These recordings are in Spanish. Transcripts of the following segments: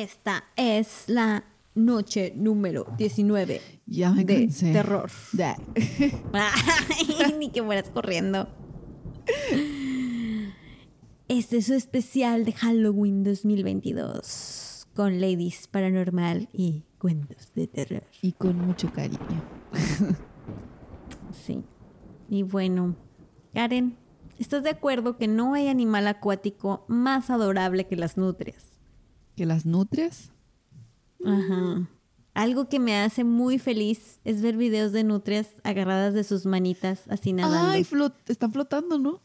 Esta es la noche número 19 Ya me de cansé. terror. Ya. Ay, ni que fueras corriendo. Este es su especial de Halloween 2022 con Ladies Paranormal y cuentos de terror. Y con mucho cariño. Sí. Y bueno, Karen, ¿estás de acuerdo que no hay animal acuático más adorable que las nutrias? ¿Que las nutrias? Ajá. Algo que me hace muy feliz es ver videos de nutrias agarradas de sus manitas así nadando. Ay, flot están flotando, ¿no?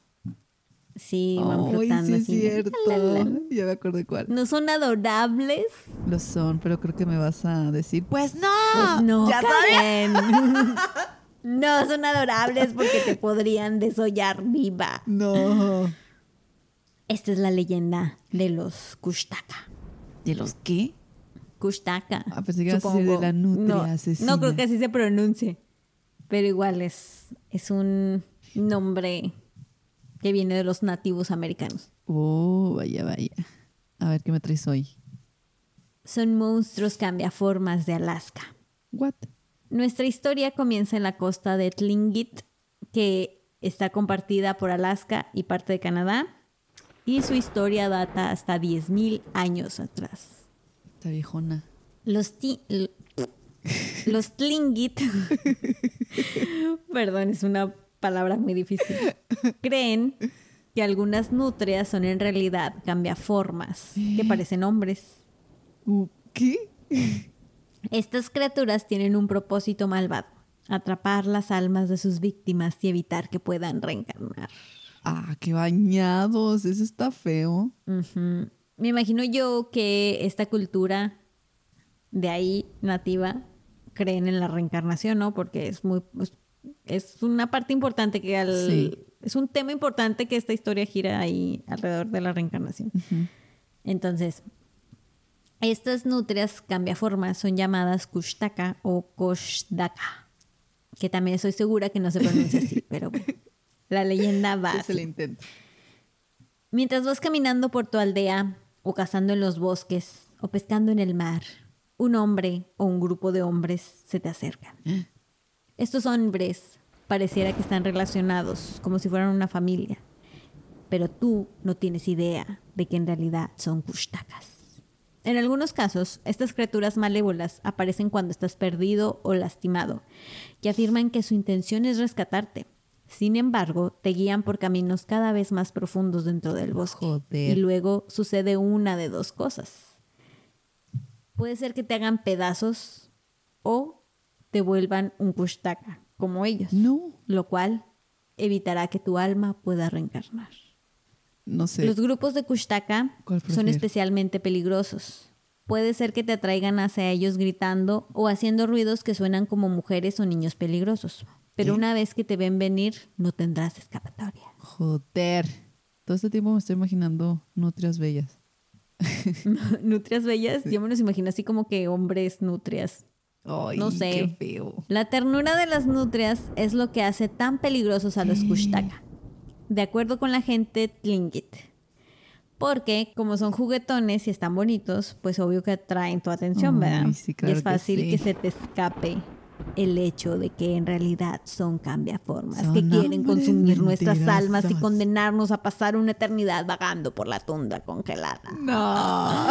sí, van Ay, flotando sí es así. cierto. La, la, la. Ya me acordé cuál. ¿No son adorables? Lo son, pero creo que me vas a decir, pues no. Pues no, ya. Karen. no son adorables porque te podrían desollar viva. No. Esta es la leyenda de los Kushtaka. ¿De los qué? Kushtaka. Ah, pensé que de la nutria no, asesina. No creo que así se pronuncie. Pero igual es, es un nombre que viene de los nativos americanos. Oh, vaya, vaya. A ver qué me traes hoy. Son monstruos cambiaformas de Alaska. What? Nuestra historia comienza en la costa de Tlingit, que está compartida por Alaska y parte de Canadá, y su historia data hasta 10.000 años atrás. Esta viejona. Los, ti- los Tlingit, perdón, es una palabra muy difícil, creen que algunas nutrias son en realidad cambiaformas, que parecen hombres. Uh, ¿Qué? Estas criaturas tienen un propósito malvado, atrapar las almas de sus víctimas y evitar que puedan reencarnar. Ah, qué bañados. Eso está feo. Me imagino yo que esta cultura de ahí nativa creen en la reencarnación, ¿no? Porque es muy es, es una parte importante que al Sí. es un tema importante que esta historia gira ahí alrededor de la reencarnación. Entonces, estas nutrias cambiaformas son llamadas kushtaka o koshdaka, que también estoy segura que no se pronuncia así, pero bueno, la leyenda va así. le intento. Mientras vas caminando por tu aldea, o cazando en los bosques, o pescando en el mar, un hombre o un grupo de hombres se te acercan. Estos hombres pareciera que están relacionados, como si fueran una familia, pero tú no tienes idea de que en realidad son kushtakas. En algunos casos, estas criaturas malévolas aparecen cuando estás perdido o lastimado, que afirman que su intención es rescatarte. Sin embargo, te guían por caminos cada vez más profundos dentro del bosque. Joder. Y luego sucede una de dos cosas. Puede ser que te hagan pedazos o te vuelvan un kushtaka, como ellos. No. Lo cual evitará que tu alma pueda reencarnar. No sé. Los grupos de Kushtaka ¿Cuál son especialmente peligrosos. Puede ser que te atraigan hacia ellos gritando o haciendo ruidos que suenan como mujeres o niños peligrosos. Pero una vez que te ven venir, no tendrás escapatoria. Joder. Todo este tiempo me estoy imaginando nutrias bellas. nutrias bellas, yo me los imagino así como que hombres nutrias. Ay, No sé. Qué feo. La ternura de las nutrias es lo que hace tan peligrosos a los Kushtaka, de acuerdo con la gente Tlingit. Porque como son juguetones y están bonitos, pues obvio que atraen tu atención, Ay, ¿verdad? sí, y es que fácil sí. que se te escape el hecho de que en realidad son cambiaformas, Son que quieren consumir nuestras almas y condenarnos a pasar una eternidad vagando por la tundra congelada. No.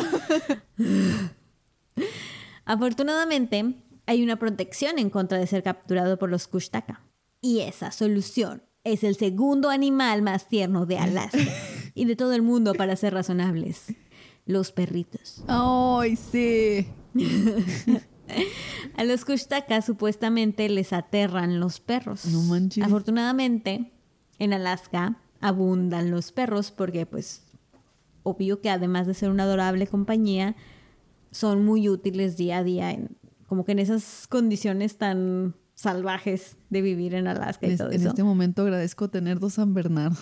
Afortunadamente, hay una protección en contra de ser capturado por los Kushtaka. Y esa solución es el segundo animal más tierno de Alaska y de todo el mundo para ser razonables. Los perritos. Ay, sí. A los Kushtaka supuestamente les aterran los perros. No manches. Afortunadamente, en Alaska abundan los perros porque pues obvio que además de ser una adorable compañía, son muy útiles día a día en, como que en esas condiciones tan salvajes de vivir en Alaska y En, todo en eso. este momento agradezco tener dos San Bernardo.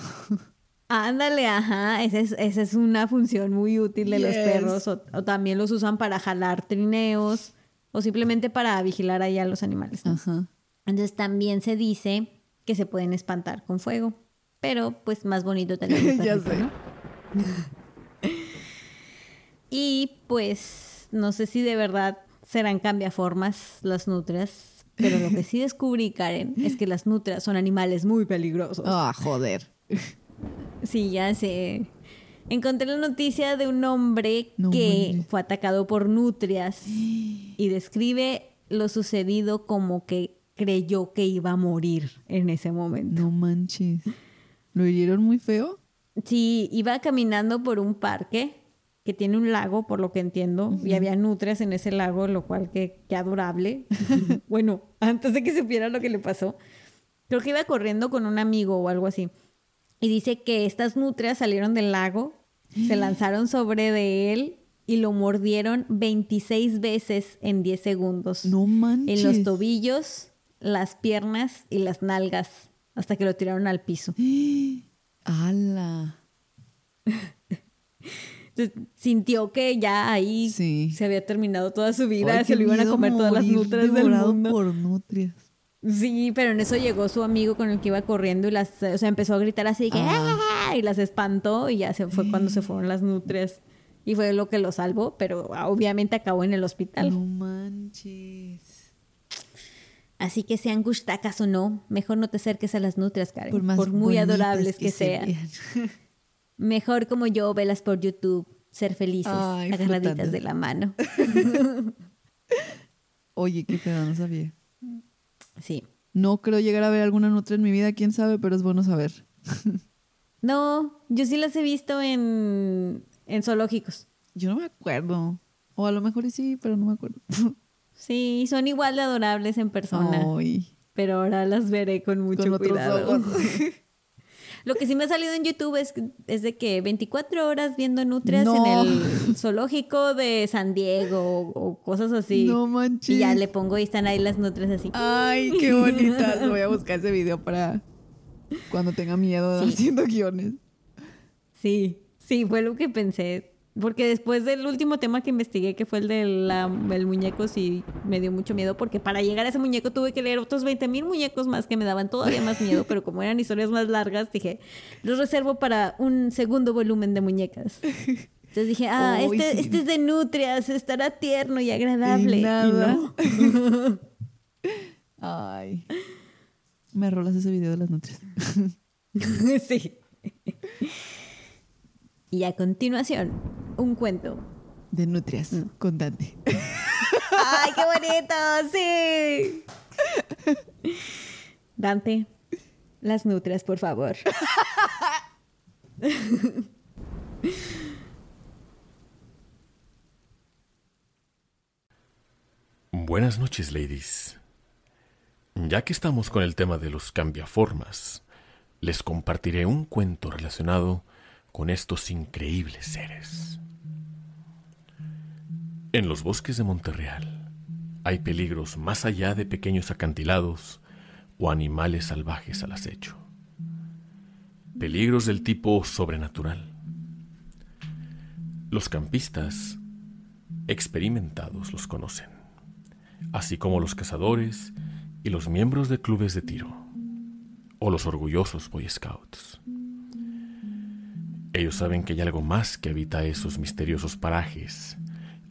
Ándale, ajá, esa es, esa es una función muy útil de los perros o, o también los usan para jalar trineos o simplemente para vigilar ahí a los animales. ¿no? Ajá. Entonces también se dice que se pueden espantar con fuego, pero pues más bonito un Ya sé. ¿no? Y pues no sé si de verdad serán cambiaformas las nutrias, pero lo que sí descubrí, Karen, es que las nutrias son animales muy peligrosos. Ah, joder. Sí, ya sé. Encontré la noticia de un hombre No que manches. fue atacado por nutrias y describe lo sucedido como que creyó que iba a morir en ese momento. No manches. ¿Lo hirieron muy feo? Sí, iba caminando por un parque que tiene un lago, por lo que entiendo, y había nutrias en ese lago, lo cual que, que adorable. bueno, antes de que supiera lo que le pasó, creo que iba corriendo con un amigo o algo así. Y dice que estas nutrias salieron del lago, se lanzaron sobre de él y lo mordieron 26 veces en 10 segundos. No manches. En los tobillos, las piernas y las nalgas, hasta que lo tiraron al piso. ¡Hala! Entonces, sintió que ya ahí Sí. se había terminado toda su vida, Ay, se lo iban a comer todas las nutrias del mundo. por nutrias. Sí, pero en eso llegó su amigo con el que iba corriendo y las, o sea, empezó a gritar así que Ah. "¡Ah!", y las espantó y ya se fue cuando se fueron las nutrias y fue lo que lo salvó, pero ah, obviamente acabó en el hospital. No manches. Así que sean gustacas o no, mejor no te acerques a las nutrias, Karen, por, más muy adorables que, se sean. Mejor como yo, velas por YouTube, ser felices, Ay, agarraditas de la mano. Oye, qué pedo, no sabía. Sí. No creo llegar a ver alguna nutria en mi vida, quién sabe, pero es bueno saber. No, yo sí las he visto en, en zoológicos. Yo no me acuerdo. O a lo mejor sí, pero no me acuerdo. Sí, son igual de adorables en persona. Ay, Pero ahora las veré con mucho con otros cuidado. ojos. Lo que sí me ha salido en YouTube es, es de que 24 horas viendo nutrias No. en el zoológico de San Diego o, o cosas así. No manches. Y ya le pongo y están ahí las nutrias así. Ay, qué bonitas. Voy a buscar ese video para cuando tenga miedo Sí. haciendo guiones. Sí, sí, fue lo que pensé. Porque después del último tema que investigué, que fue el del el muñeco, sí me dio mucho miedo. Porque para llegar a ese muñeco tuve que leer otros 20 mil muñecos más que me daban todavía más miedo. pero como eran historias más largas, dije, los reservo para un segundo volumen de muñecas. Entonces dije, ah, este, sí. este es de nutrias, estará tierno y agradable. Y Y nada. no. Ay. Me rolas ese video de las nutrias. sí. Y a continuación, un cuento De nutrias, Mm. con Dante. ¡Ay, qué bonito! ¡Sí! Dante, las nutrias, por favor. Buenas noches, ladies. Ya que estamos con el tema de los cambiaformas, les compartiré un cuento relacionado con estos increíbles seres. En los bosques de Monterreal hay peligros más allá de pequeños acantilados o animales salvajes al acecho. Peligros del tipo sobrenatural. Los campistas experimentados los conocen así como los cazadores y los miembros de clubes de tiro, o los orgullosos Boy Scouts. Ellos saben que hay algo más que habita esos misteriosos parajes,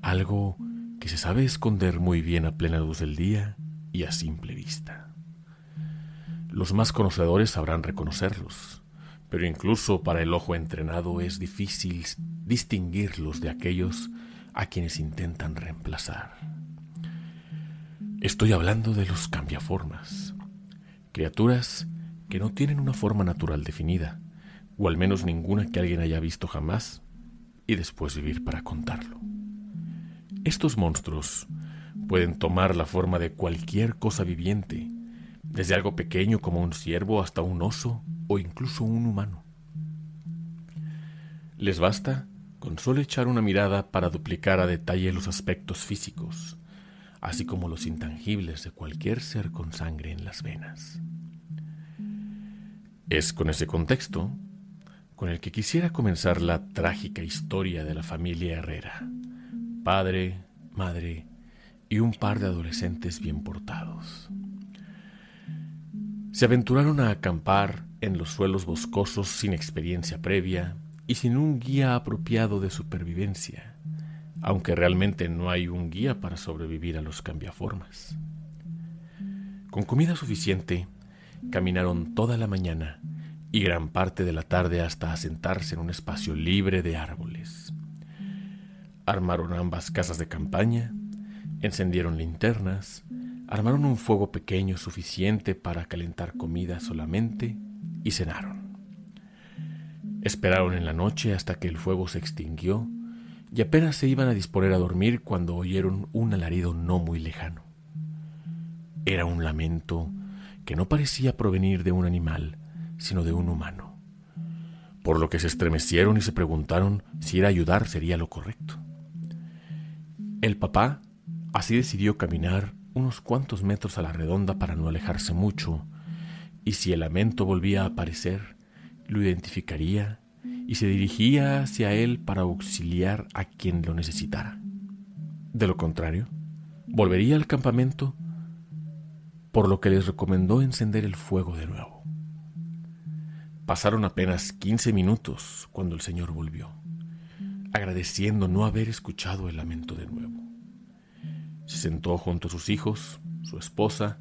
algo que se sabe esconder muy bien a plena luz del día y a simple vista. Los más conocedores sabrán reconocerlos, pero incluso para el ojo entrenado es difícil distinguirlos de aquellos a quienes intentan reemplazar. Estoy hablando de los cambiaformas, criaturas que no tienen una forma natural definida, o al menos ninguna que alguien haya visto jamás y después vivir para contarlo. Estos monstruos pueden tomar la forma de cualquier cosa viviente, desde algo pequeño como un ciervo hasta un oso o incluso un humano. Les basta con solo echar una mirada para duplicar a detalle los aspectos físicos, así como los intangibles de cualquier ser con sangre en las venas. Es con ese contexto con el que quisiera comenzar la trágica historia de la familia Herrera, padre, madre y un par de adolescentes bien portados. Se aventuraron a acampar en los suelos boscosos sin experiencia previa y sin un guía apropiado de supervivencia, aunque realmente no hay un guía para sobrevivir a los cambiaformas. Con comida suficiente, caminaron toda la mañana y gran parte de la tarde hasta asentarse en un espacio libre de árboles. Armaron ambas casas de campaña, encendieron linternas, armaron un fuego pequeño suficiente para calentar comida solamente y cenaron. Esperaron en la noche hasta que el fuego se extinguió y apenas se iban a disponer a dormir cuando oyeron un alarido no muy lejano. Era un lamento que no parecía provenir de un animal, sino de un humano, por lo que se estremecieron y se preguntaron si ir ayudar sería lo correcto. El papá así decidió caminar unos cuantos metros a la redonda para no alejarse mucho, y si el lamento volvía a aparecer, lo identificaría y se dirigía hacia él para auxiliar a quien lo necesitara. De lo contrario, volvería al campamento, por lo que les recomendó encender el fuego de nuevo. Pasaron apenas quince minutos cuando el señor volvió, agradeciendo no haber escuchado el lamento de nuevo. Se sentó junto a sus hijos, su esposa,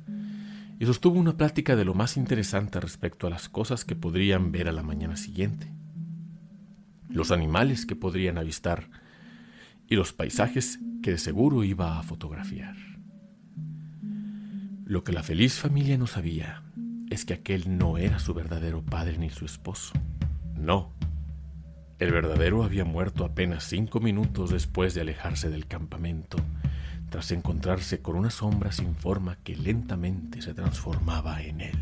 y sostuvo una plática de lo más interesante respecto a las cosas que podrían ver a la mañana siguiente, los animales que podrían avistar y los paisajes que de seguro iba a fotografiar. Lo que la feliz familia no sabía es que aquel no era su verdadero padre ni su esposo. No. El verdadero había muerto apenas cinco minutos después de alejarse del campamento tras encontrarse con una sombra sin forma que lentamente se transformaba en él.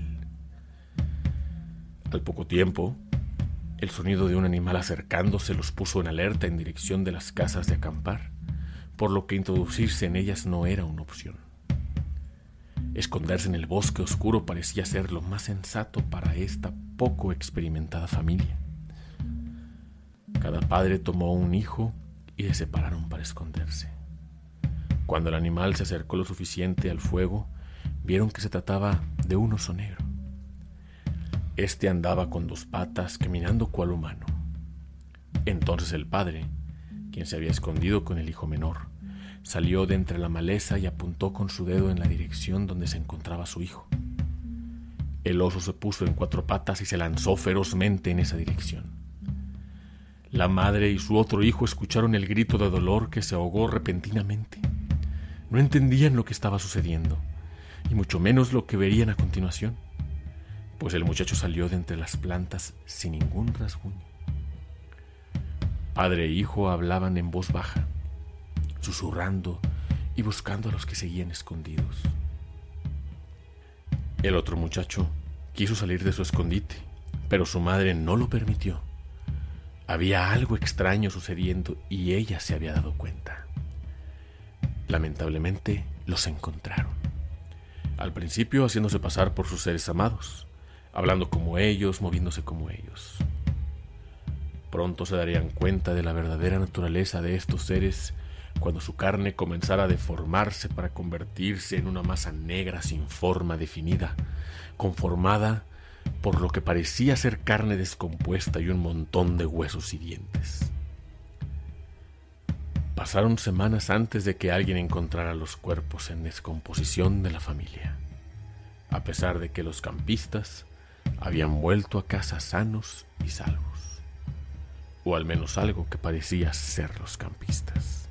Al poco tiempo, el sonido de un animal acercándose los puso en alerta en dirección de las casas de acampar, por lo que introducirse en ellas no era una opción. Esconderse en el bosque oscuro parecía ser lo más sensato para esta poco experimentada familia. Cada padre tomó un hijo y se separaron para esconderse. Cuando el animal se acercó lo suficiente al fuego, vieron que se trataba de un oso negro. Este andaba con dos patas caminando cual humano. Entonces el padre, quien se había escondido con el hijo menor, salió de entre la maleza y apuntó con su dedo en la dirección donde se encontraba su hijo. El oso se puso en cuatro patas y se lanzó ferozmente en esa dirección. La madre y su otro hijo escucharon el grito de dolor que se ahogó repentinamente. No entendían lo que estaba sucediendo, y mucho menos lo que verían a continuación, pues el muchacho salió de entre las plantas sin ningún rasguño. Padre e hijo hablaban en voz baja, susurrando y buscando a los que seguían escondidos. El otro muchacho quiso salir de su escondite, pero su madre no lo permitió. Había algo extraño sucediendo y ella se había dado cuenta. Lamentablemente los encontraron. Al principio haciéndose pasar por sus seres amados, hablando como ellos, moviéndose como ellos. Pronto se darían cuenta de la verdadera naturaleza de estos seres cuando su carne comenzara a deformarse para convertirse en una masa negra sin forma definida, conformada por lo que parecía ser carne descompuesta y un montón de huesos y dientes. Pasaron semanas antes de que alguien encontrara los cuerpos en descomposición de la familia, a pesar de que los campistas habían vuelto a casa sanos y salvos, o al menos algo que parecía ser los campistas.